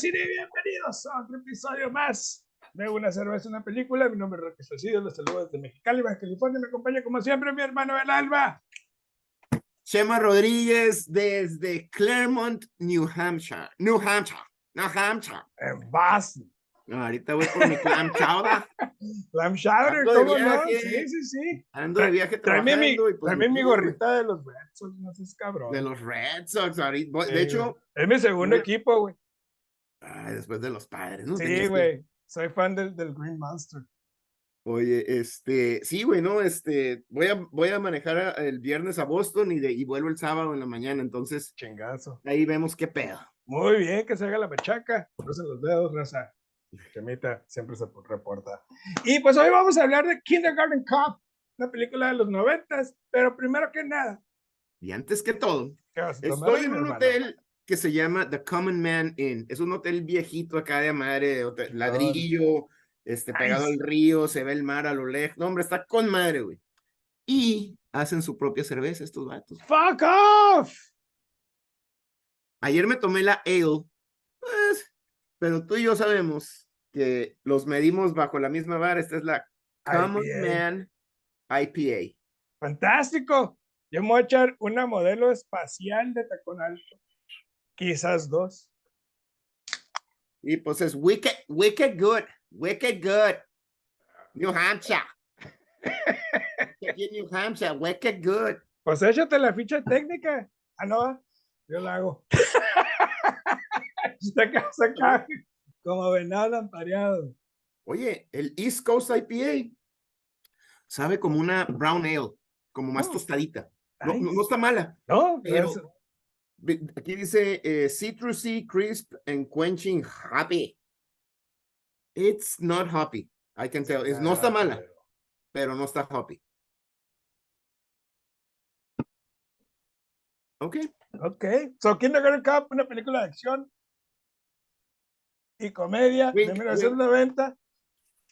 de y bienvenidos a otro episodio más de Una cerveza, una película. Mi nombre es Roque Salcido, los saludo desde Mexicali, Baja California. Me acompaña como siempre mi hermano del alba. Chema Rodríguez desde Claremont, New Hampshire. New Hampshire. New Hampshire. En Boston. No, ahorita voy por mi clam chowder. Clam chowder, de ¿cómo no? Sí, sí, sí. Ando de viaje mi, trabajando. y pues, mi pues, gorrita de los Red Sox, no seas cabrón. De los Red Sox. ahorita. voy- Sí, de hecho, es mi segundo equipo, güey. Ay, después de los padres, ¿no? Sí, que- güey. Soy fan del, del Green Monster. Oye, este, sí, güey, no, este, voy a, voy a manejar el viernes a Boston y, de, y vuelvo el sábado en la mañana, entonces Chingazo. ahí vemos qué pedo. Muy bien, que se haga la machaca. Crucen los dedos, raza. Chemita siempre se reporta. Y pues hoy vamos a hablar de Kindergarten Cop, una película de los noventas. Pero primero que nada, Y antes que todo, ¿qué vas a tomar, Estoy en un hermano? hotel que se llama The Common Man Inn. Es un hotel viejito acá de madre, hotel- ladrillo, este, pegado al río, se ve el mar a lo lejos. No, hombre, está con madre, güey. Y hacen su propia cerveza estos vatos. ¡Fuck off! Ayer me tomé la ale, pues, pero tú y yo sabemos que los medimos bajo la misma vara. Esta es la Common IPA. Man IPA. Fantástico. Yo me voy a echar una modelo espacial de tacón alto. Quizás dos. Y pues es wicked, wicked good, wicked good. New Hampshire. Aquí en New Hampshire, wicked good. Pues échate la ficha técnica. Ah, no, yo la hago. Está acá, está acá, como venado lampareado. Oye, el East Coast IPA sabe como una brown ale, como más Oh, tostadita. No, no- nice. no está mala. No, Pero vi- aquí dice eh, citrusy, crisp and quenching hoppy. It's not hoppy. I can tell. Es- no está Ah, mala, pero- no está hoppy. Ok. Ok. So, Kindergarten Cop, una película de acción y comedia Wink, de wink. 1990.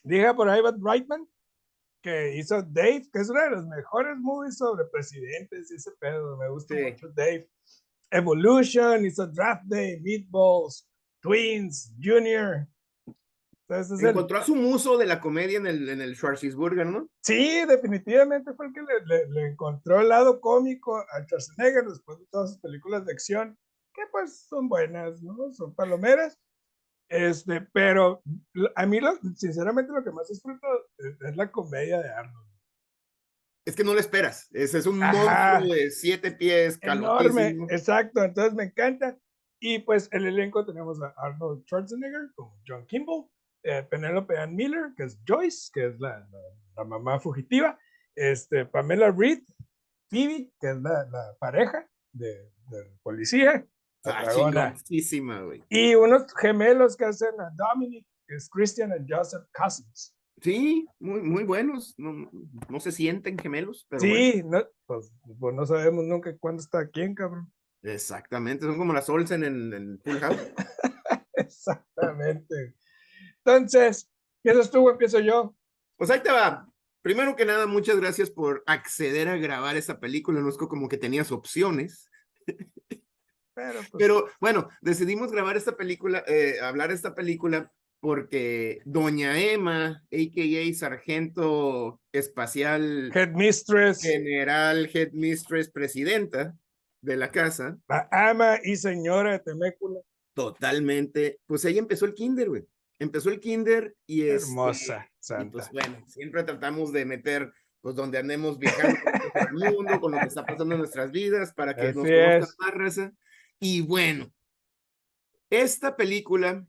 Dije por Ivan Reitman, que hizo Dave, que es una de las mejores movies sobre presidentes y ese pedo. Me gusta Sí. mucho Dave. Evolution, hizo Draft Day, Meatballs, Twins, Junior. Entonces, el- Encontró a su muso de la comedia en el, en el Schwarzenegger, ¿no? Sí, definitivamente fue el que le, le- le encontró el lado cómico a Schwarzenegger después de todas sus películas de acción, que pues son buenas, ¿no? Son palomeras. Este, pero a mí, lo, sinceramente, lo que más disfruto es la comedia de Arnold. Es que no lo esperas. Ese es un Ajá. monstruo de siete pies, Enorme, exacto, entonces me encanta. Y pues el elenco tenemos a Arnold Schwarzenegger como John Kimball, eh, Penelope Ann Miller, que es Joyce, que es la, la- la mamá fugitiva, este, Pamela Reed, Phoebe, que es la, la pareja de, policía, Ah, y unos gemelos que hacen a Dominic, que es Christian y Joseph Cousins. Sí, muy, muy buenos. No, no se sienten gemelos, pero bueno. Sí, no, pues, pues no sabemos nunca cuándo está quién, cabrón. Exactamente, son como las Olsen en, en Full House. Exactamente. Entonces, ¿empiezas tú o empiezo yo? Pues ahí te va. Primero que nada, muchas gracias por acceder a grabar esta película. No es co- como que tenías opciones. Pero, pues, Pero bueno, decidimos grabar esta película, eh, hablar de esta película, porque Doña Emma, a.k.a. Sargento Espacial Headmistress, General Headmistress Presidenta de la casa, la ama y señora de Temécula. totalmente, pues ella empezó el kinder, güey. Empezó el kinder y es Hermosa, Y santa. pues bueno, siempre tratamos de meter, pues donde andemos viajando por el mundo, con lo que está pasando en nuestras vidas, para que nos Así conozcan es. más raza. Y bueno, esta película,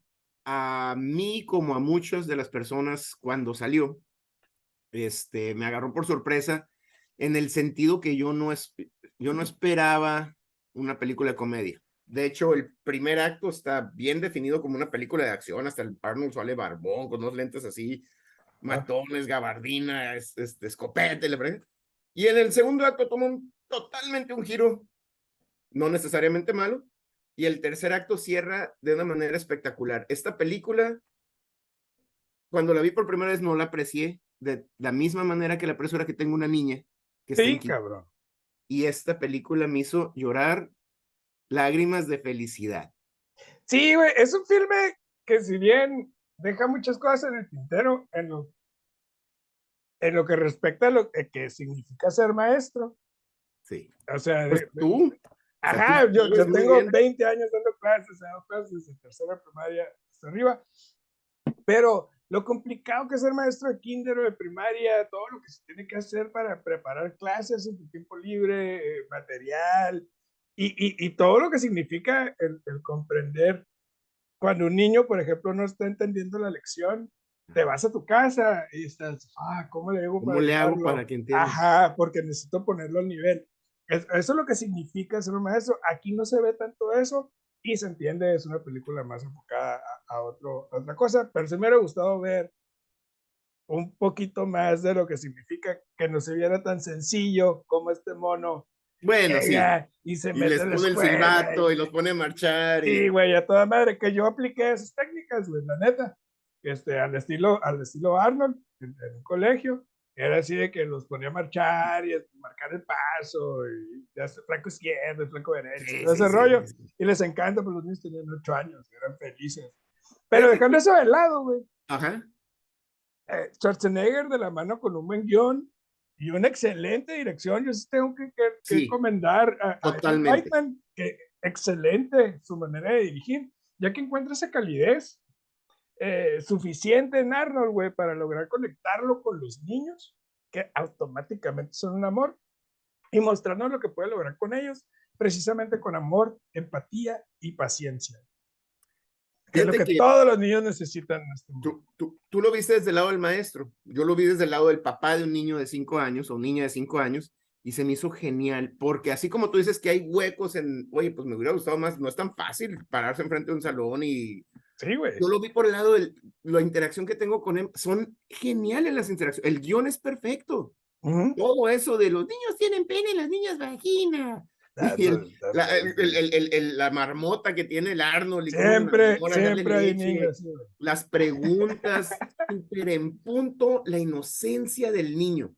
a mí como a muchas de las personas cuando salió, este, me agarró por sorpresa en el sentido que yo no, es, yo no esperaba una película de comedia. De hecho, el primer acto está bien definido como una película de acción, hasta el Arnold sale barbón, con unos lentes así, matones, gabardina, es- este, escopete, le. Y en el segundo acto toma un- totalmente un giro, no necesariamente malo, y el tercer acto cierra de una manera espectacular. Esta película, cuando la vi por primera vez, no la aprecié de la misma manera que la aprecio ahora que tengo una niña. Que Sí, cabrón. y esta película me hizo llorar lágrimas de felicidad. Sí, güey, es un filme que si bien deja muchas cosas en el tintero, en lo, en lo que respecta a lo que, significa ser maestro. Sí. O sea, pues tú. Ajá, yo, yo tengo 20 años dando clases, dando clases desde tercera primaria hasta arriba, pero lo complicado que es ser maestro de kinder o de primaria, todo lo que se tiene que hacer para preparar clases en tu tiempo libre, eh, material, y, y, y, todo lo que significa el, el, comprender cuando un niño, por ejemplo, no está entendiendo la lección, te vas a tu casa y estás, ah, ¿cómo le para, ¿Cómo le hago para que entienda? Ajá, porque necesito ponerlo al nivel. Eso es lo que significa ser un maestro. Aquí no se ve tanto eso, y se entiende, es una película más enfocada a, otro, otra cosa, pero sí me hubiera gustado ver un poquito más de lo que significa que no se viera tan sencillo como este mono. Bueno, sí. Y se y les pone el silbato y, los pone a marchar. Y... Sí, güey, a toda madre, que yo apliqué esas técnicas, güey, la neta. Este, al estilo, al estilo Arnold, en, en un colegio era así de que los ponía a marchar y a marcar el paso y ya flanco izquierdo y flanco derecho, todo ese rollo. Y les encanta, pues los niños tenían ocho años, eran felices. Pero dejando eso de lado, güey. Ajá. Eh, Schwarzenegger de la mano con un buen guion y una excelente dirección. Yo sí tengo que, que, que a, Totalmente. que excelente su manera de dirigir, ya que encuentra esa calidez eh, suficiente en Arnold, güey, para lograr conectarlo con los niños, que automáticamente son un amor, y mostrarnos lo que puede lograr con ellos, precisamente con amor, empatía y paciencia. Que es lo que, todos los niños necesitan en este mundo. Tú, tú, lo viste desde el lado del maestro, yo lo vi desde el lado del papá de un niño de cinco años o niña de cinco años, y se me hizo genial, porque así como tú dices que hay huecos en, oye, pues me hubiera gustado más, no es tan fácil pararse enfrente de un salón y Sí, güey. Yo lo vi por el lado de la interacción que tengo con él. Son geniales las interacciones. El guion es perfecto. Todo eso de los niños tienen pene y las niñas vagina. Y el, la, el, el, la, marmota que tiene el Arnold. siempre, siempre hay niños. Las preguntas, súper en punto, la inocencia del niño.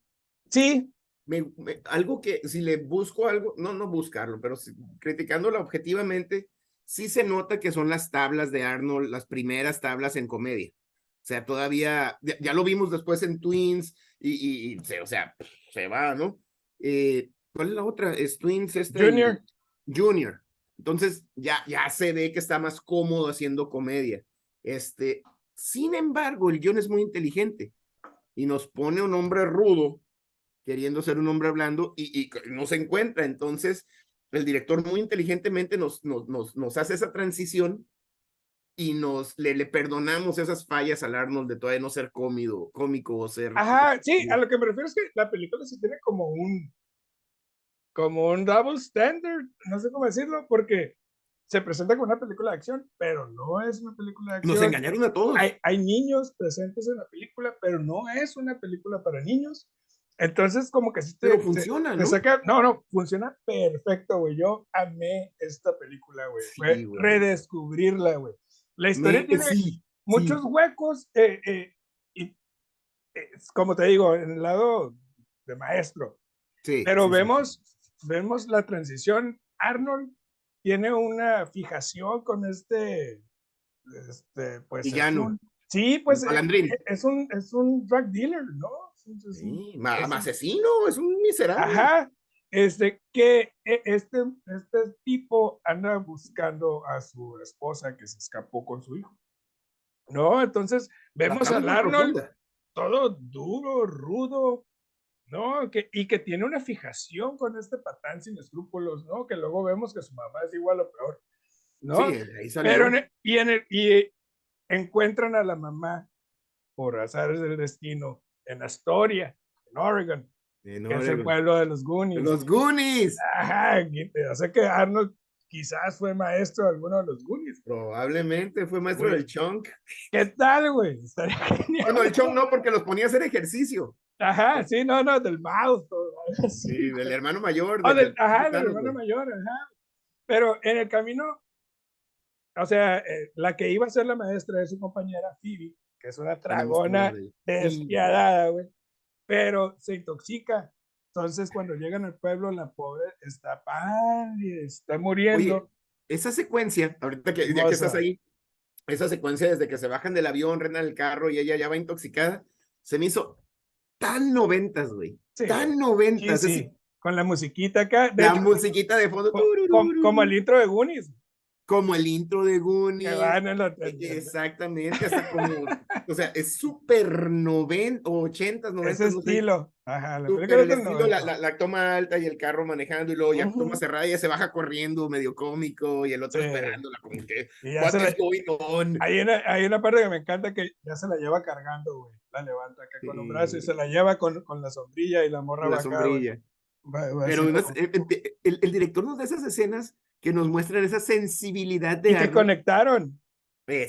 Sí. Me, algo que si le busco algo, no, no buscarlo, pero si, criticándola objetivamente, sí se nota que son las tablas de Arnold, las primeras tablas en comedia. O sea, todavía, ya, lo vimos después en Twins y, y, o sea, se va, ¿no? Eh, ¿Cuál es la otra? Es Twins. Este, Junior. Junior. Entonces, ya, ya se ve que está más cómodo haciendo comedia. Este, sin embargo, el guion es muy inteligente y nos pone un hombre rudo queriendo ser un hombre blando y, y no se encuentra. Entonces, el director muy inteligentemente nos, nos, nos, nos hace esa transición y nos le, le, perdonamos esas fallas al Arnold de todavía no ser cómico, cómico o ser. Ajá, sí, a lo que me refiero es que la película se tiene como un como un double standard, no sé cómo decirlo, porque se presenta como una película de acción, pero no es una película de acción. Nos engañaron a todos. Hay, hay niños presentes en la película, pero no es una película para niños. Entonces, como que sí te. Pero funciona, ¿no? saca, no, no, funciona perfecto, güey. Yo amé esta película, güey. Fue redescubrirla, güey. La historia tiene muchos huecos, eh, eh, y como te digo, en el lado de maestro. Sí. Pero vemos, vemos la transición. Arnold tiene una fijación con este, este pues. Villano. sí, pues. Es, es un, es un drug dealer, ¿no? Sí, más asesino, es un miserable. Ajá, este, que e, este, este tipo anda buscando a su esposa que se escapó con su hijo. ¿No? Entonces vemos a Arnold todo duro, rudo, ¿no? Que, y que tiene una fijación con este patán sin escrúpulos, ¿no? Que luego vemos que su mamá es igual o peor, ¿no? Sí, ahí Pero y, en el, y encuentran a la mamá por azares del destino en Astoria, en Oregon, que es el pueblo de los Goonies. Los Goonies. Ajá, o sea que Arnold quizás fue maestro de alguno de los Goonies. Probablemente fue maestro del Chunk. ¿Qué tal, güey? Bueno, el Chunk no, porque los ponía a hacer ejercicio. Ajá, sí, no, no, del mouse. Sí, del hermano mayor. Oh, del, ajá, del hermano mayor, ajá. Pero en el camino, o sea, eh, la que iba a ser la maestra de su compañera Phoebe, que es una dragona despiadada, güey, pero se intoxica. Entonces, cuando llegan al pueblo, la pobre está pálida, está muriendo. esa secuencia, ahorita que ya que estás ahí, esa secuencia desde que se bajan del avión, rentan el carro y ella ya va intoxicada, se me hizo tan noventas, güey. tan noventas. Sí, Con la musiquita acá. la musiquita de fondo. Como, el intro de Goonies. Como el intro de Goonies. E, exactamente, hasta como, o sea, es súper noventa, ochentas, noventas. Ese estilo. Ajá, la, el estilo, la, toma alta y el carro manejando y luego ya toma cerrada y ya se baja corriendo medio cómico y el otro esperándola como que, Hay una, hay una parte que me encanta que ya se la lleva cargando, güey la levanta acá con los brazos y se la lleva con, con la sombrilla y la morra la sombrilla. Pero el, el, director nos da esas escenas que nos muestran esa sensibilidad de y que conectaron.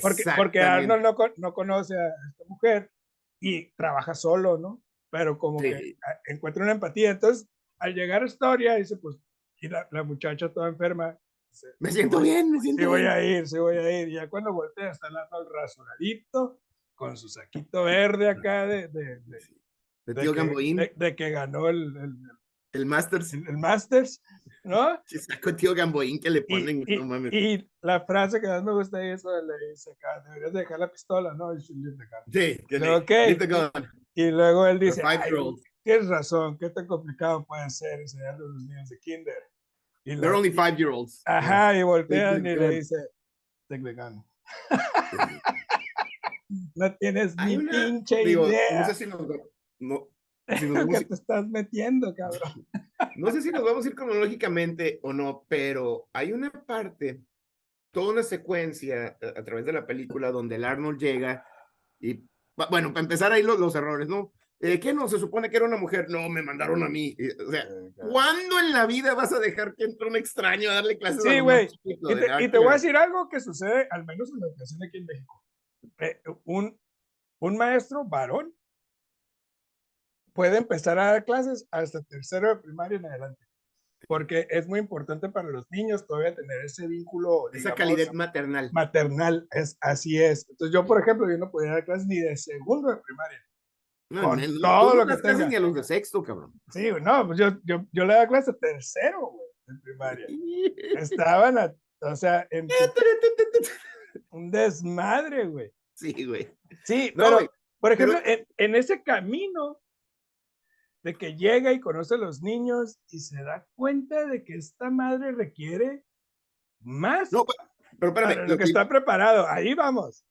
Porque, porque Arnold no, no conoce a esta mujer y trabaja solo, ¿no? Pero como que encuentra una empatía. Entonces, al llegar a Historia, dice, pues, y la, la muchacha toda enferma. me siento bien, me siento sí bien. voy a ir, sí voy a ir. Y ya cuando voltea está el Arnold rasuradito, con su saquito verde acá de, de, de, tío que, de, que ganó el, el, el Masters. El, Masters, ¿no? Sí, sacó tío Gamboín que le ponen. Y, no y, la frase que más me gusta es eso, le dice deberías dejar la pistola, ¿no? Sí, le, okay. Y luego él dice, tienes razón, ¿qué tan complicado puede ser enseñarle a los niños de kinder? Y They're only five year olds. Ajá, y voltean y le dice, take the gun. No tienes ni pinche idea. No sé si nos, no, que te estás metiendo, cabrón. No sé si nos vamos a ir cronológicamente o no, pero hay una parte, toda una secuencia a, través de la película donde el Arnold llega y, bueno, para empezar ahí los, los errores, ¿no? Eh, ¿Qué no? Se supone que era una mujer. No, me mandaron a mí. O sea, ¿cuándo en la vida vas a dejar que entre un extraño a darle clases sí, güey. Y, te, y te voy a decir algo que sucede, al menos en la educación aquí en México. Eh, un, un maestro varón puede empezar a dar clases hasta tercero de primaria en adelante. Porque es muy importante para los niños todavía tener ese vínculo. Esa calidad maternal. Maternal, es, así es. Entonces yo, por ejemplo, yo no podía dar clases ni de segundo de primaria. No, con todo lo que tenga. ni a los de sexto, cabrón. Sí, no, pues yo, yo, yo le daba clases tercero, güey, en primaria. Estaban, o sea, en un desmadre, güey. Sí, güey. Sí, pero, por ejemplo, En, ese camino de que llega y conoce a los niños y se da cuenta de que esta madre requiere más. No, pero espérame. Lo, que, está preparado, ahí vamos.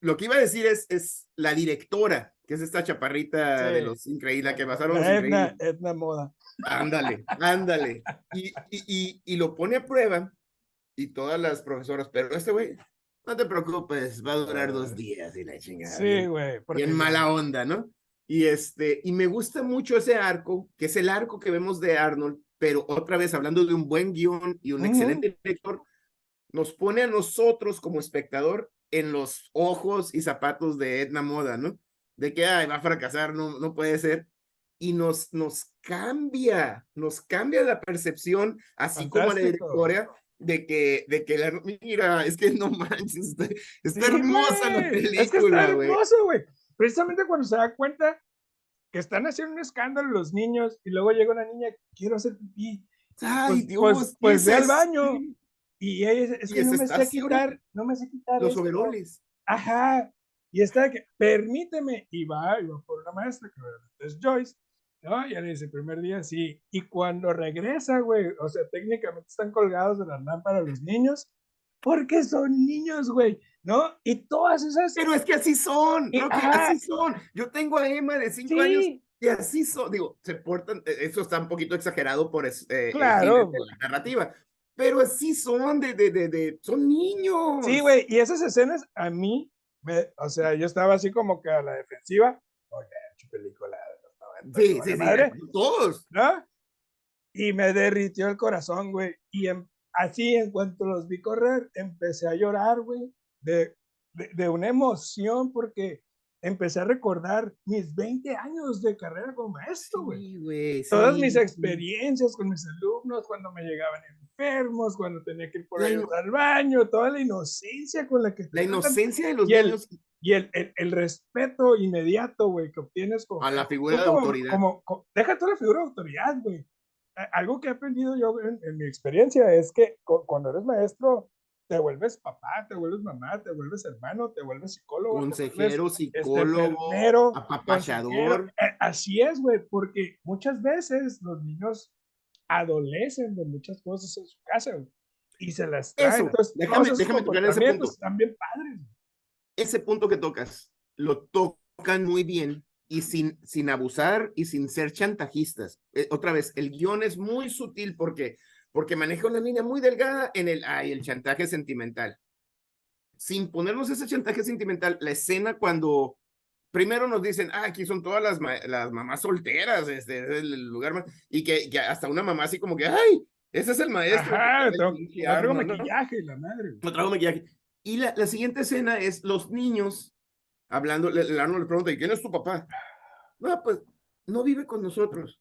Lo que iba a decir es, es la directora, que es esta chaparrita de los increíbles, que pasaron los Edna, Edna Moda. Ándale, ándale. Y, y, y, y, lo pone a prueba y todas las profesoras, pero este güey no te preocupes, va a durar dos días y la chingada. Sí, güey. Y en mala onda, ¿no? Y este, y me gusta mucho ese arco, que es el arco que vemos de Arnold, pero otra vez hablando de un buen guion y un excelente director, nos pone a nosotros como espectador en los ojos y zapatos de Edna Moda, ¿no? De que Ay, va a fracasar, no, no puede ser. Y nos, nos cambia, nos cambia la percepción, así como la directora, de que, de que la, mira, es que no manches, está, hermosa la película, es que está hermoso, güey. Precisamente cuando se da cuenta que están haciendo un escándalo los niños y luego llega una niña, quiero hacer pipí. Ay, pues, Dios, pues, pues ve al baño. Y ella es, que no me sé quitar, no me sé quitar. Los overoles. Ajá. Y está que, permíteme, y va, y va por una maestra, que es Joyce, ¿no? Ya le dice, primer día sí. Y cuando regresa, güey, o sea, técnicamente están colgados de las lámparas los niños, porque son niños, güey, ¿no? Y todas esas... Pero es que así son, creo que así son. Yo tengo a Emma de cinco años y así son, digo, se portan, e, eso está un poquito exagerado por eh, claro, la narrativa, pero así son, de, de, de, de son niños. Sí, güey, y esas escenas a mí, me, o sea, yo estaba así como que a la defensiva, oye, película Sí, sí, sí, todos. ¿No? Y me derritió el corazón, güey. Y así, en cuanto los vi correr, empecé a llorar, güey, de, de, una emoción, porque empecé a recordar mis 20 años de carrera como maestro, güey. Todas mis experiencias con mis alumnos, cuando me llegaban enfermos, cuando tenía que ir por ahí al baño, toda la inocencia con la que... La inocencia de los niños y el, el, el respeto inmediato, güey, que obtienes como, a la figura de autoridad. Como, deja toda la figura de autoridad, güey. algo que he aprendido yo en, mi experiencia es que cuando eres maestro, te vuelves papá, te vuelves mamá, te vuelves hermano, te vuelves psicólogo. Consejero, este, psicólogo, apapachador. Eh, así es, güey, porque muchas veces los niños adolecen de muchas cosas en su casa, güey, y se las traen. Entonces, déjame, déjame tocar ese punto. Están bien padres. Ese punto que tocas, lo tocan muy bien y sin, sin abusar y sin ser chantajistas. Eh, otra vez, el guion es muy sutil porque porque maneja una línea muy delgada en el, ay, el chantaje sentimental. Sin ponernos ese chantaje sentimental, la escena cuando primero nos dicen, ah, aquí son todas las, las mamás solteras, este es el lugar más, y que, hasta una mamá así como que, ay, ese es el maestro. Ajá, traigo maquillaje, la madre. No traigo maquillaje. Y la, la siguiente escena es los niños hablando, le, le, le pregunta, ¿y quién es tu papá? No, pues no vive con nosotros.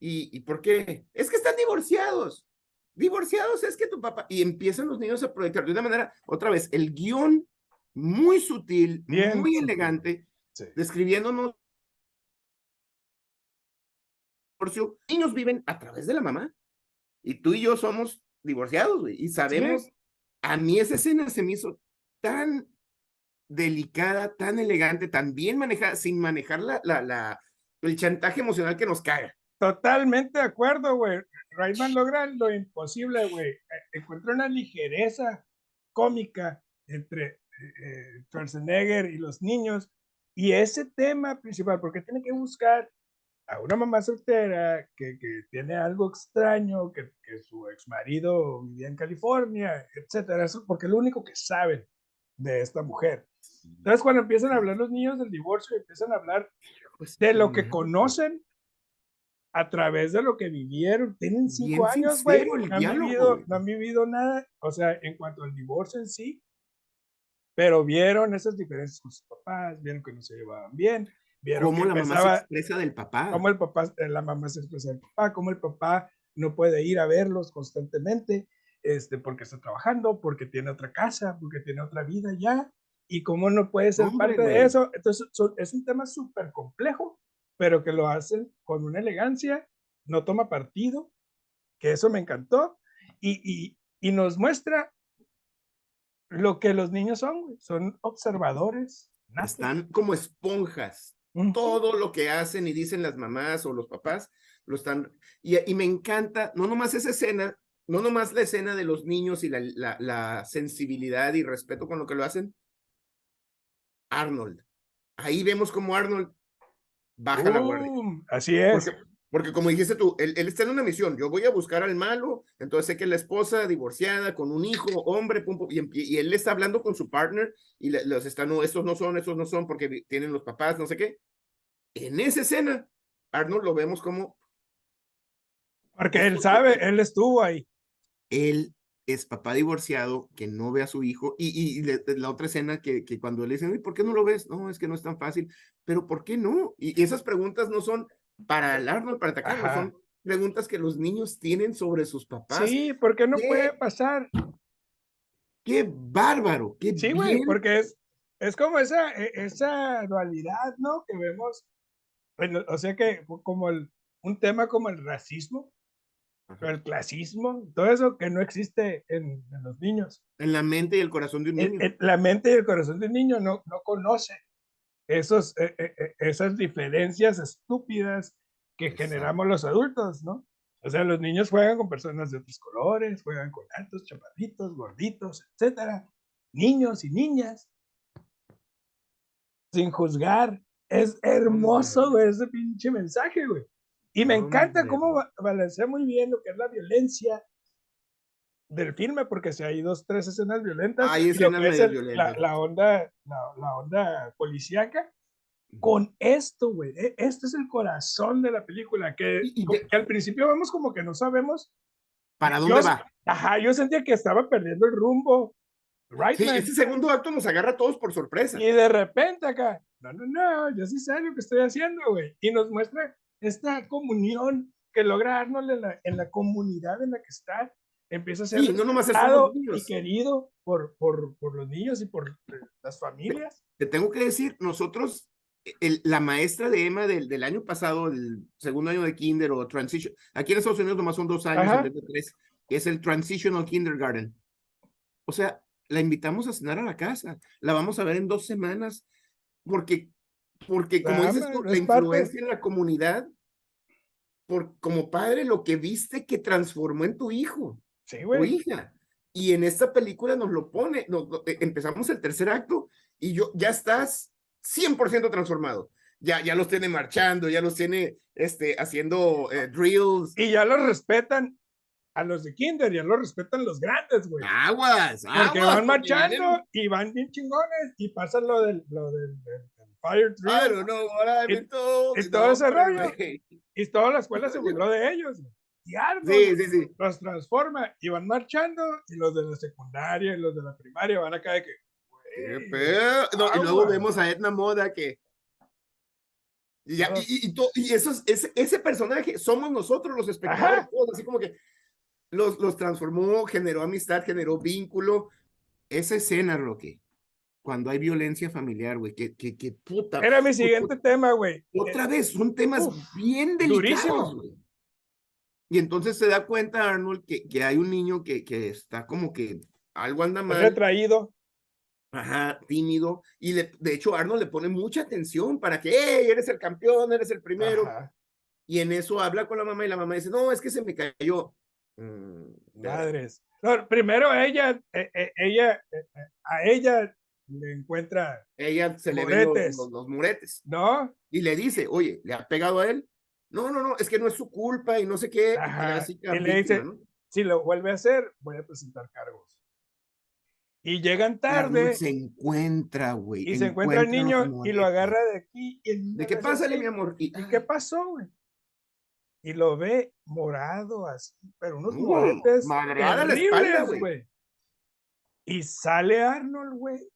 ¿Y, ¿Y por qué? Es que están divorciados divorciados es que tu papá, y empiezan los niños a proyectar de una manera, otra vez, el guion muy sutil, muy elegante, describiéndonos. Niños viven a través de la mamá, y tú y yo somos divorciados, y sabemos, a mí esa escena se me hizo tan delicada, tan elegante, tan bien manejada, sin manejar la, la, la, el chantaje emocional que nos caga. Totalmente de acuerdo, güey. Reitman logra lo imposible, güey. E, encuentra una ligereza cómica entre eh, eh, Schwarzenegger y los niños. Y ese tema principal, porque tiene que buscar a una mamá soltera que, que tiene algo extraño, que, que su ex marido vivía en California, etcétera. Eso porque es lo único que saben de esta mujer. Entonces, cuando empiezan a hablar los niños del divorcio, empiezan a hablar de lo que conocen a través de lo que vivieron. Tienen cinco años, güey. No, no han vivido nada, o sea, en cuanto al divorcio en sí, pero vieron esas diferencias con sus papás, vieron que no se llevaban bien. Cómo la mamá se expresa del papá. Cómo el papá, eh, la mamá se expresa del papá, cómo el papá no puede ir a verlos constantemente, este, porque está trabajando, porque tiene otra casa, porque tiene otra vida ya, y cómo no puede ser parte de eso. Entonces, es un tema súper complejo pero que lo hacen con una elegancia, no toma partido, que eso me encantó, y, y, nos muestra lo que los niños son, son observadores. Están como esponjas. Todo lo que hacen y dicen las mamás o los papás, lo están... Y, y, me encanta, no nomás esa escena, no nomás la escena de los niños y la, la, la sensibilidad y respeto con lo que lo hacen. Arnold. Ahí vemos como Arnold baja la guardia. Así es. Porque, como dijiste tú, él, está en una misión. Yo voy a buscar al malo, entonces sé que la esposa divorciada con un hijo, hombre, y, él le está hablando con su partner y los está, no, estos no son, estos no son porque tienen los papás, no sé qué. En esa escena, Arnold lo vemos como. Porque él sabe, él estuvo ahí. Él es papá divorciado que no ve a su hijo y, la otra escena que, que cuando le dicen, ¿por qué no lo ves? No, es que no es tan fácil, pero ¿por qué no? Y, esas preguntas no son para alarmar, para atacar, son preguntas que los niños tienen sobre sus papás. Sí, porque no puede pasar. Qué bárbaro, qué Sí, güey, porque es, es como esa, e, esa dualidad, ¿no? Que vemos, o sea que como el, un tema como el racismo, el clasismo, todo eso que no existe en, los niños. En la mente y el corazón de un niño. la mente y el corazón de un niño no, no conoce esos, eh, eh, eh, esas diferencias estúpidas que generamos los adultos, ¿no? O sea, los niños juegan con personas de otros colores, juegan con altos, chaparritos, gorditos, etcétera. Niños y niñas. Sin juzgar. Es hermoso, güey, ese pinche mensaje, güey. Y me encanta cómo balancea muy bien lo que es la violencia del filme, porque si hay dos, tres escenas violentas, hay escenas violentas. La, onda, la, onda policíaca, con esto, güey, e, este es el corazón de la película, que, que, al principio vemos como que no sabemos para dónde va. Ajá, yo sentía que estaba perdiendo el rumbo. Right sí, este segundo acto nos agarra a todos por sorpresa. Y de repente acá, no, no, no, yo sí sé lo que estoy haciendo, güey. Y nos muestra esta comunión que logra Arnold en la, en la comunidad en la que está, empieza a ser sí, no nomás y querido por, por, por, los niños y por las familias. Te tengo que decir, nosotros el, la maestra de Emma del, del, año pasado, el segundo año de kinder o transition, aquí en Estados Unidos nomás son dos años en vez de tres, es el transitional kindergarten. O sea, la invitamos a cenar a la casa, la vamos a ver en dos semanas, porque, porque como dices la influencia en la comunidad, por, como padre, lo que viste que transformó en tu hijo sí, o hija. Y en esta película nos lo pone, nos, eh, empezamos el tercer acto y yo, ya estás 100% transformado. Ya, ya los tiene marchando, ya los tiene este, haciendo eh, drills. Y ya los respetan a los de Kinder, ya los respetan los grandes, güey. Aguas, aguas. Porque van marchando y van bien chingones y pasan lo del, lo del, fire drill. Claro, no, ahora y, y todo ese rollo. Y toda la escuela se burló de ellos. Y sí, sí, sí. los transforma y van marchando y los de la secundaria y los de la primaria van acá de que ¿Qué pedo? No, y luego vemos a Edna Moda que. Y, ya, y, y, y eso es, ese, ese, personaje somos nosotros los espectadores, así como que los, los transformó, generó amistad, generó vínculo. Esa escena, Roque, cuando hay violencia familiar, güey, que, que, que, puta. Era mi siguiente tema, güey. Otra vez, son temas bien delicados, güey. Y entonces se da cuenta Arnold que, que hay un niño que, que está como que algo anda mal. Retraído. Ajá, tímido. Y le, de hecho, Arnold le pone mucha atención para que, hey, eres el campeón, eres el primero. Y en eso habla con la mamá y la mamá dice, no, es que se me cayó. Mm, Madres. No, primero ella, eh, eh, ella, eh, a ella le encuentra. Ella se le ve los, los, muretes. ¿No? Y le dice, oye, ¿le ha pegado a él? No, no, no, es que no es su culpa y no sé qué. Y, le dice, si lo vuelve a hacer, voy a presentar cargos. Y llegan tarde. Se encuentra, güey. Y se encuentra el niño y lo agarra de aquí. ¿De qué pasa, mi amor? ¿Y, qué pasó, güey? Y lo ve morado así, pero unos moretes terribles, güey. Y sale Arnold, güey,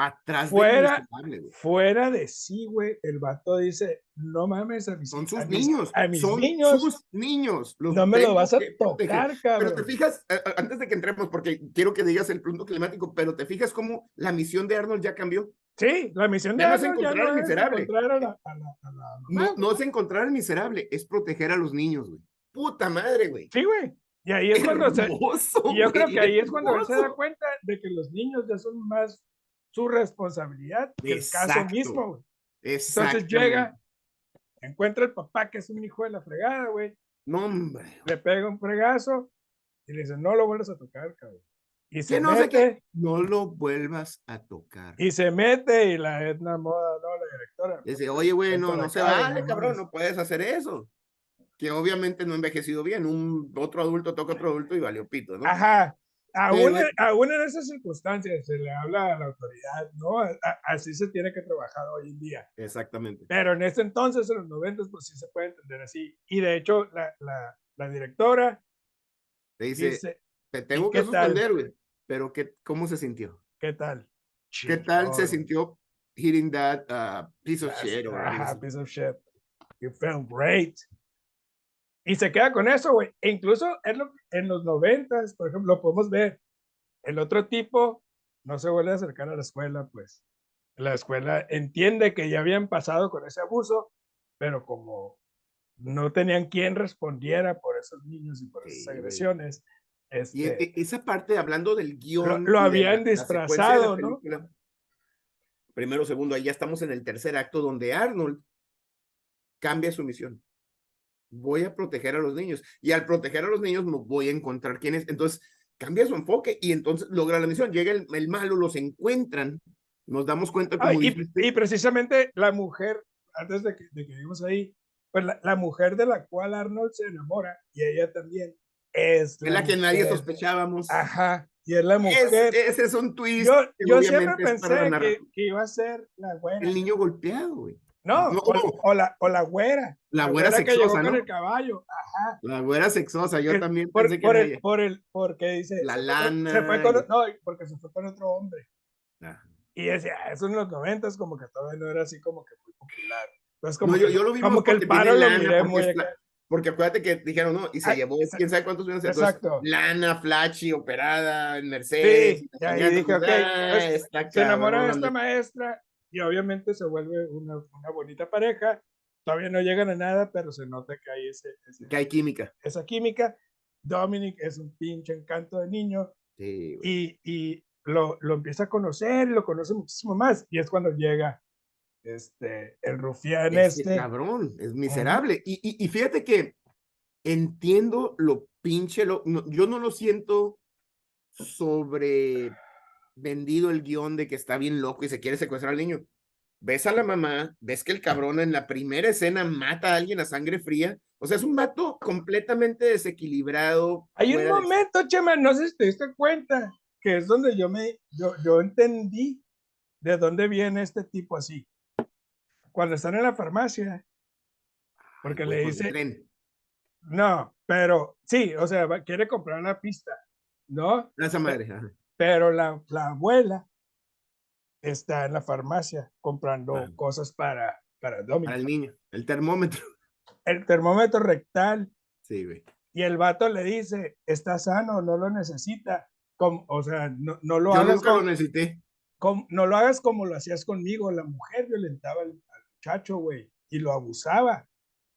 Atrás fuera, de fuera de sí, güey, el vato dice, no mames a mis Son sus niños. a mis son niños. sus niños. no me lo vas a tocar, cabrón. Pero te fijas, antes de que entremos, porque quiero que digas el punto climático, pero te fijas cómo la misión de Arnold ya cambió. Sí, la misión de ya Arnold no es encontrar al miserable. A la, a no, no es encontrar al miserable, es proteger a los niños, güey. Puta madre, güey. Sí, güey. Y ahí es cuando se. Y yo creo que ahí es cuando él se da cuenta de que los niños ya son más su responsabilidad que el caso mismo, güey. Entonces llega, encuentra el papá que es un hijo de la fregada, güey. No, hombre. Le pega un fregazo y le dice, no lo vuelvas a tocar, cabrón. Y se no mete. no lo vuelvas a tocar. Y se mete y la Edna Moda, no, la directora. Dice, oye, güey, no, no se vale, cabrón, no puedes hacer eso. Que obviamente no ha envejecido bien. Un otro adulto toca otro adulto y valió pito, ¿no? Ajá. Aún, aún, en esas circunstancias se le habla a la autoridad, ¿no? así se tiene que trabajar hoy en día. Exactamente. Pero en ese entonces, en los 90, pues sí se puede entender así. Y de hecho, la, la, la directora te dice, te tengo que suspender, güey. Pero qué, ¿cómo se sintió? ¿Qué tal? ¿Qué tal se sintió hitting that uh, piece of shit? Ajá, piece of shit. You felt great. Y se queda con eso, güey. E incluso en, lo, en los noventas, por ejemplo, lo podemos ver. El otro tipo no se vuelve a acercar a la escuela, pues. La escuela entiende que ya habían pasado con ese abuso, pero como no tenían quien respondiera por esos niños y por esas agresiones. y e, este esa parte, hablando del guion. Lo, habían disfrazado, ¿no? Primero, segundo, ahí ya estamos en el tercer acto donde Arnold cambia su misión voy a proteger a los niños. Y al proteger a los niños no voy a encontrar quién es. Entonces cambia su enfoque y entonces logra la misión. Llega el, el malo, los encuentran, nos damos cuenta. Como y, y, precisamente la mujer, antes de que, de que vimos ahí, pues la, la, mujer de la cual Arnold se enamora y ella también es la, que nadie sospechábamos. Ajá. Y es la mujer. ese es un twist. Yo, yo siempre pensé que, que, iba a ser la buena. El niño golpeado, güey. No, o, la, o la güera. La, güera, sexosa, ¿no? con el caballo. Ajá. La güera sexosa, yo también por, pensé por que el, por el, porque dice. La lana. Se fue con, no, porque se fue con otro hombre. Y decía, eso en los noventas como que todavía no era así como que muy popular. Entonces como, no, yo, yo, lo vi como que el paro lo miré muy... porque acuérdate que dijeron, no, y se llevó quién sabe cuántos años Exacto. lana, flashy, operada, Mercedes. Sí, y dije, ok, pues, se enamoró de esta maestra, y obviamente se vuelve una, una bonita pareja. Todavía no llegan a nada, pero se nota que hay ese, ese- Que hay química. esa química. Dominic es un pinche encanto de niño Sí, y, y lo, lo empieza a conocer, lo conoce muchísimo más. Y es cuando llega este, el rufián Ese este. cabrón, es miserable. Y, y, y fíjate que entiendo lo pinche, lo, no- yo no lo siento sobre vendido el guion de que está bien loco y se quiere secuestrar al niño. Ves a la mamá, ves que el cabrón en la primera escena mata a alguien a sangre fría. O sea, es un vato completamente desequilibrado. Hay un de- momento, Chema, no sé si te diste cuenta, que es donde yo me, yo, yo entendí de dónde viene este tipo así. Cuando están en la farmacia, porque le de dice, no, pero sí, o sea, quiere comprar una pista, ¿no? Esa madre. ajá. Pero la, la abuela está en la farmacia comprando Ah. cosas para, para Dominic. Para el niño. El termómetro. El termómetro rectal Sí, güey. y el vato le dice, está sano, no lo necesita. Como, o sea, no, no lo Yo hagas nunca lo como, necesité. como- no lo hagas como lo hacías conmigo. La mujer violentaba al, al muchacho, güey, y lo abusaba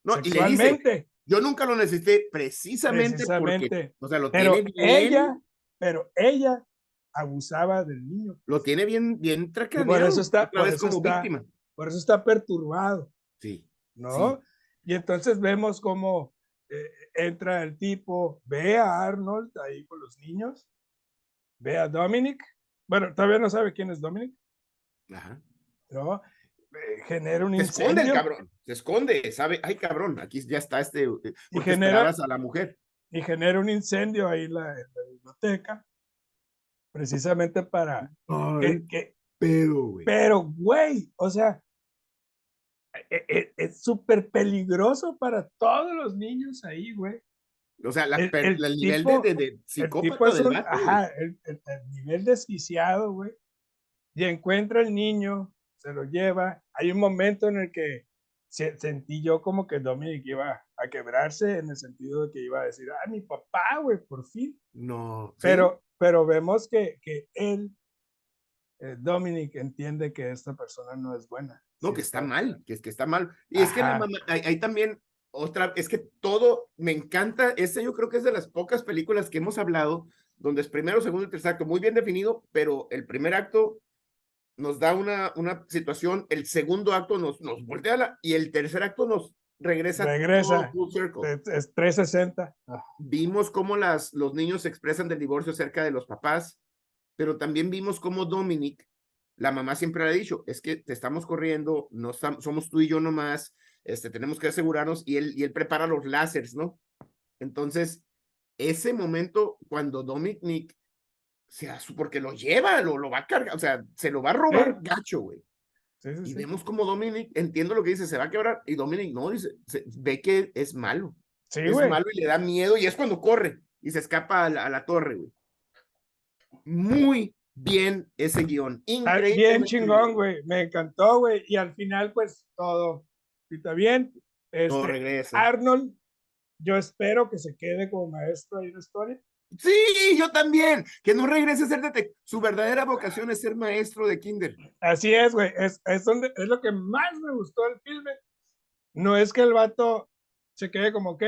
No, y le dice, yo nunca lo necesité precisamente, porque, precisamente. o sea, lo Pero tiene bien, ella, pero ella abusaba del niño. lo tiene bien, bien Y por eso está, por eso como está, víctima. por eso está perturbado. Sí. ¿no? Y entonces vemos cómo eh, entra el tipo, ve a Arnold ahí con los niños, ve a Dominic, bueno, todavía no sabe quién es Dominic, Ajá. ¿no? Eh, genera un Se esconde el incendio cabrón, se esconde, sabe, ay cabrón, aquí ya está este, eh, porque genera- a la mujer. y genera un incendio ahí en la, en la biblioteca, precisamente para que, que- pedo, güey. pero güey, o sea, e- e- es súper peligroso para todos los niños ahí, güey. O sea, la, el- el el nivel tipo- de, de, El psicópata es del un, vato, ajá, el, el- el nivel desquiciado, güey. Y encuentra al niño, se lo lleva. Hay un momento en el que se- sentí yo como que Dominic iba a quebrarse en el sentido de que iba a decir, ah, mi papá, güey, por fin. No, Pero, pero vemos que, que él, eh, Dominic, entiende que esta persona no es buena. no, que está mal, que es que está mal. Y es que la Ajá. mamá, hay, hay también otra, es que todo, me encanta, este yo creo que es de las pocas películas que hemos hablado, donde es primero, segundo y tercer acto muy bien definido, pero el primer acto nos da una, una situación, el segundo acto nos, nos voltea la, y el tercer acto nos regresa, Regresa. todo full circle. Es, es 360. Vimos cómo las, los niños se expresan del divorcio cerca de los papás, pero también vimos cómo Dominic, la mamá siempre le ha dicho, es que te estamos corriendo, no somos tú y yo nomás, este, tenemos que asegurarnos, y él, y él prepara los láseres, ¿no? Entonces, ese momento cuando Dominic, o sea, porque lo lleva, lo, lo va a cargar, o sea, se lo va a robar gacho, güey. Sí, sí, Y sí. vemos como Dominic, entiendo lo que dice, se va a quebrar, y Dominic no, dice, se- ve que es malo Sí, es güey. malo y le da miedo y es cuando corre y se escapa a la, a la torre, güey. Muy bien ese guion. Está bien increíblemente chingón, güey. Me encantó, güey. Y al final, pues, todo está bien. Todo Este, regresa. Arnold, yo espero que se quede como maestro ahí de historia. Sí, yo también. Que no regrese a ser detective. Su verdadera vocación es ser maestro de kinder. Así es, güey. Es, es, donde, es lo que más me gustó del filme. No es que el vato se quede como, ok,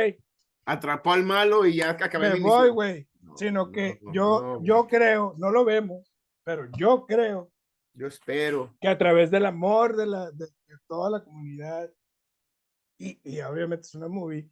Atrapó al malo y ya acabé me voy, güey. No, Sino no, que no, yo, no, yo creo, no lo vemos, pero yo creo Yo espero. que a través del amor de, la, de, de toda la comunidad, y, y obviamente es una movie,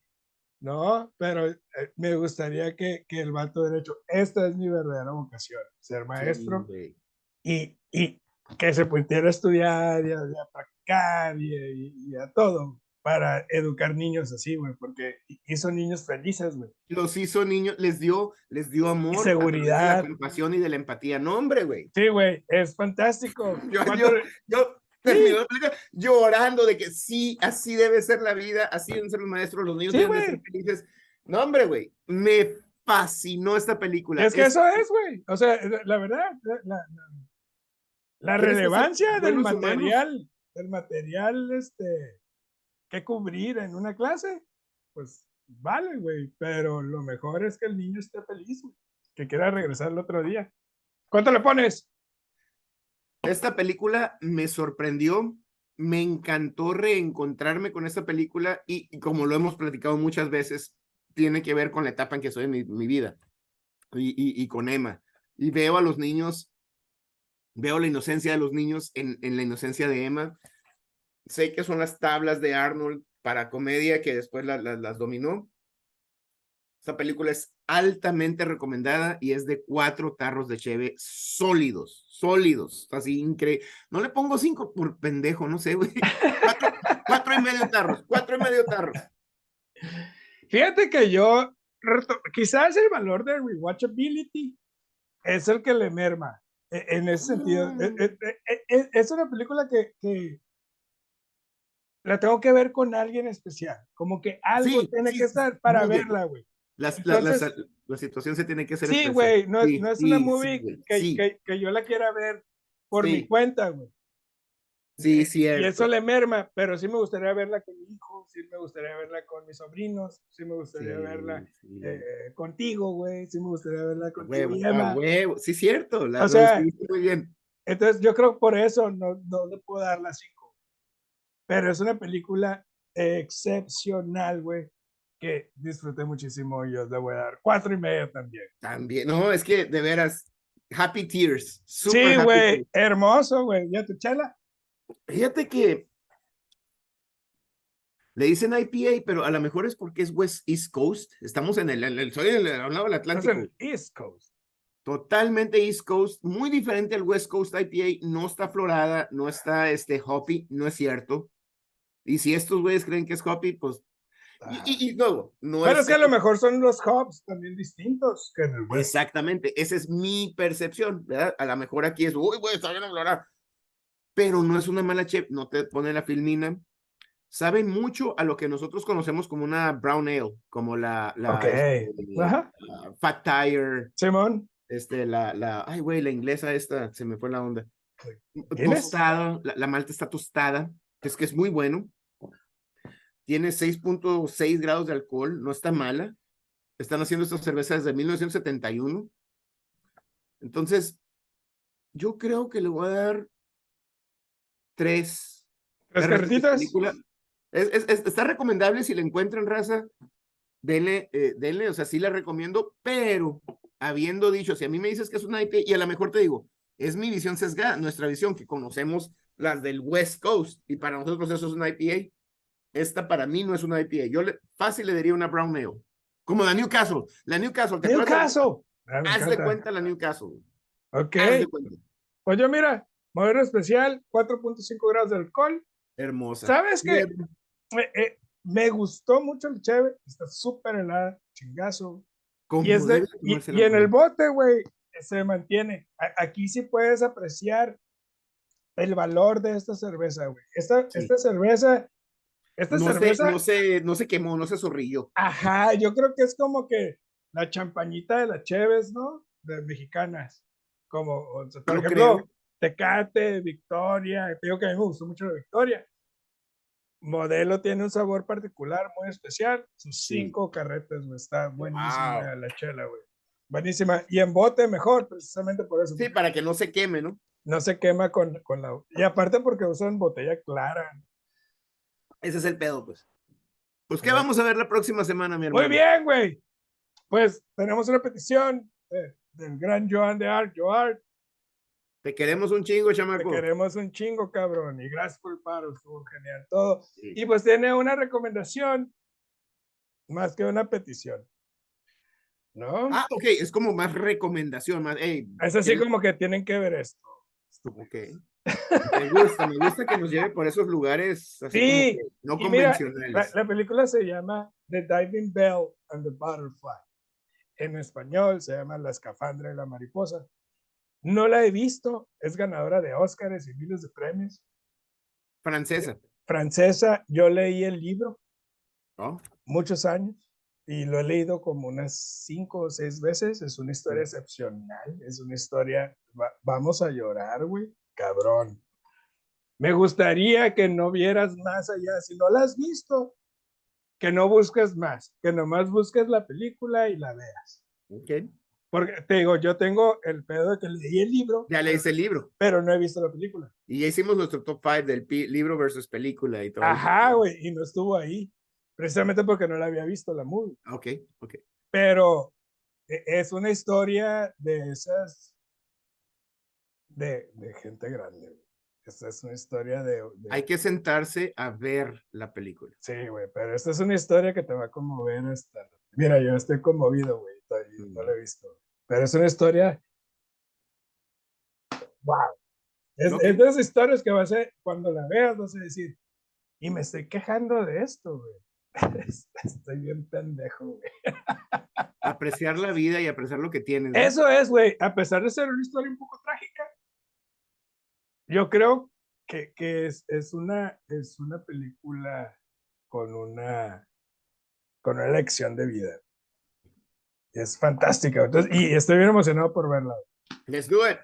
¿no? Pero eh, me gustaría que, que el vato derecho, esta es mi verdadera vocación, ser maestro, Sí, y, y que se pudiera estudiar y a, y a practicar y, y- a todo para educar niños así, güey, porque hizo niños felices, güey. Los hizo niños, les dio, les dio amor. través de seguridad. La compasión y de la empatía. No, hombre, güey. Sí, güey, es fantástico. Yo- Cuando- Yo terminé la película llorando de que sí, así debe ser la vida, así deben ser los maestros, los niños Sí, deben de ser felices. No, hombre, güey, me fascinó esta película. Es que eso es, güey. O sea, la verdad, la, la- relevancia del humanos. material, del material este, que cubrir en una clase, pues vale, güey. Pero lo mejor es que el niño esté feliz, güey, que quiera regresar el otro día. ¿Cuánto le pones? Esta película me sorprendió, me encantó reencontrarme con esta película y, como lo hemos platicado muchas veces, tiene que ver con la etapa en que soy en mi, vida y, con Emma. Y veo a los niños, veo la inocencia de los niños en, la inocencia de Emma. Sé que son las tablas de Arnold para comedia que después la, la, las dominó. Esta película es altamente recomendada y es de cuatro tarros de cheve sólidos, sólidos, así increíble. No le pongo cinco por pendejo, no sé, güey. Cuatro, cuatro y medio tarros, cuatro y medio tarros. Fíjate que yo, quizás el valor de rewatchability es el que le merma e, en ese sentido. Mm. Es, una película que, que, la tengo que ver con alguien especial, como que algo sí, tiene sí, que estar para verla, güey. La, Entonces, la, la, la, situación se tiene que hacer. Sí, güey, no, sí, no, es una movie que, que, que, yo la quiera ver por mi cuenta, güey. Sí, sí. Y eso le merma, pero sí me gustaría verla con mi hijo, sí me gustaría verla con mis sobrinos, sí me gustaría sí, verla sí. Eh, contigo, güey, sí me gustaría verla con huevo, huevo. Sí, cierto, la o sea, muy bien. Entonces yo creo por eso no, no le puedo dar las cinco. Pero es una película excepcional, güey, que disfruté muchísimo y yo le voy a dar cuatro y medio también. También, no, es que de veras, Happy Tears. sí, güey, hermoso, güey. ¿Ya tu chela? Fíjate que le dicen IPA, pero a lo mejor es porque es West East Coast. Estamos en el, en el soy del lado del Atlántico. Es en East Coast. Totalmente East Coast, muy diferente al West Coast IPA. No está florada, no está este hoppy, no es cierto. Y si estos güeyes creen que es hoppy, pues y, y, y, no, no Pero es, que a lo mejor son los hops también distintos que en el West. Exactamente, esa es mi percepción, ¿verdad? A lo mejor aquí es, uy, güey, está bien florar pero no es una mala chef, no te pone la filmina. Saben mucho a lo que nosotros conocemos como una brown ale, como la, la, okay. este, la Fat Tire. Simón. Este, la, la, ay, güey, la inglesa esta, se me fue la onda. Tostada, la, la, malta está tostada, es que es muy bueno. Tiene 6.6 grados de alcohol, no está mala. Están haciendo estas cervezas desde 1971. Entonces, yo creo que le voy a dar tres. ¿Tres carretitas? Es, es, es, está recomendable si la encuentran, raza. Denle, eh, denle, o sea, sí la recomiendo, pero habiendo dicho, si a mí me dices que es una IP, y a lo mejor te digo, es mi visión sesgada, nuestra visión, que conocemos las del West Coast, y para nosotros eso es una IPA. Esta para mí no es una IPA. Yo le, fácil le diría una Brown Ale. Como la Newcastle. La Newcastle. ¿te Newcastle. Ah, Haz de cuenta la Newcastle. Ok. Pues yo, mira, Modelo especial, 4.5 grados de alcohol. Hermosa. ¿Sabes qué? Eh, eh, me gustó mucho el cheve, está súper helada, chingazo. Y, es de, y, y, en el bote, güey, se mantiene. A, aquí sí puedes apreciar el valor de esta cerveza, güey. Esta, sí. esta cerveza, esta no cerveza. Se, no, se, no se quemó, no se zorrilló. Ajá, yo creo que es como que la champañita de las cheves, ¿no? De mexicanas. Como, o sea, por no ejemplo, creo. Tecate, Victoria, te digo que a mí me gustó mucho la Victoria. Modelo tiene un sabor particular, muy especial. Sus cinco sí. carretes, güey, está buenísima wow. la chela, güey. Buenísima. Y en bote mejor, precisamente por eso. Sí, para que no se queme, ¿no? No se quema con, con la... Y aparte porque usan botella clara. Ese es el pedo, pues. Pues, ¿qué vamos a ver la próxima semana, mi hermano? Muy bien, güey. Pues tenemos una petición de, del gran Joan de Art, Joart, te queremos un chingo, chamaco. Te queremos un chingo, cabrón. Y gracias por el paro, estuvo genial todo. Sí. Y pues tiene una recomendación más que una petición. ¿No? Ah, ok, es como más recomendación, más, hey, Es así como que tienen que ver esto. Ok. Me gusta, me gusta que nos lleve por esos lugares así sí, no convencionales. Mira, la, la, película se llama The Diving Bell and the Butterfly. En español se llama La escafandra y la mariposa. No la he visto, es ganadora de Óscares y miles de premios. Francesa. Francesa, yo leí el libro oh. muchos años y lo he leído como unas cinco o seis veces. Es una historia excepcional, es una historia, va, vamos a llorar, güey, cabrón. Me gustaría que no vieras más allá, si no la has visto, que no busques más, que nomás busques la película y la veas. Okay. Porque te digo, yo tengo el pedo de que leí el libro, Ya leíste el libro. pero no he visto la película. Y ya hicimos nuestro top 5 del libro versus película y todo. Ajá, güey, y no estuvo ahí. Precisamente porque no la había visto la movie. Ok, ok. Pero e- es una historia de esas. De, de gente grande. Esta es una historia de. de- Hay que sentarse a ver la película. Sí, güey, pero esta es una historia que te va a conmover hasta. Mira, yo estoy conmovido, güey, todavía no la he visto. Pero es una historia. ¡Wow! Es, es de esas historias que vas a, cuando la veas, vas a decir, y me estoy quejando de esto, güey. Estoy bien pendejo, güey. Apreciar la vida y apreciar lo que tienes. Eso es, güey, a pesar de ser una historia un poco yo creo que, que es, es, una, es una película con una, con una lección de vida. Es fantástica. Entonces, y estoy bien emocionado por verla. Let's do it.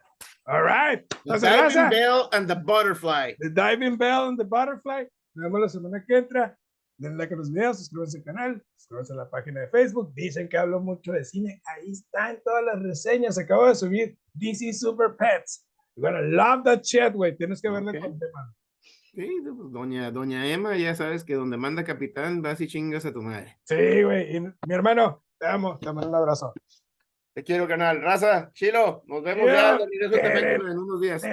All right. The Diving raza, Bell and the Butterfly. The Diving Bell and the Butterfly. Nos vemos la semana que entra. Denle like a los videos, suscríbanse al canal, suscríbanse a la página de Facebook. Dicen que hablo mucho de cine. Ahí están todas las reseñas. Acabo de subir DC Super Pets. Gonna love that shit, güey. Tienes que verla Ok. con tema. Sí, pues, doña, doña Emma, ya sabes que donde manda capitán vas y chingas a tu madre. Sí, güey. Mi hermano, te amo. Te mando un abrazo. Te quiero, canal. Raza, chilo. Nos vemos Yeah. ya en unos días.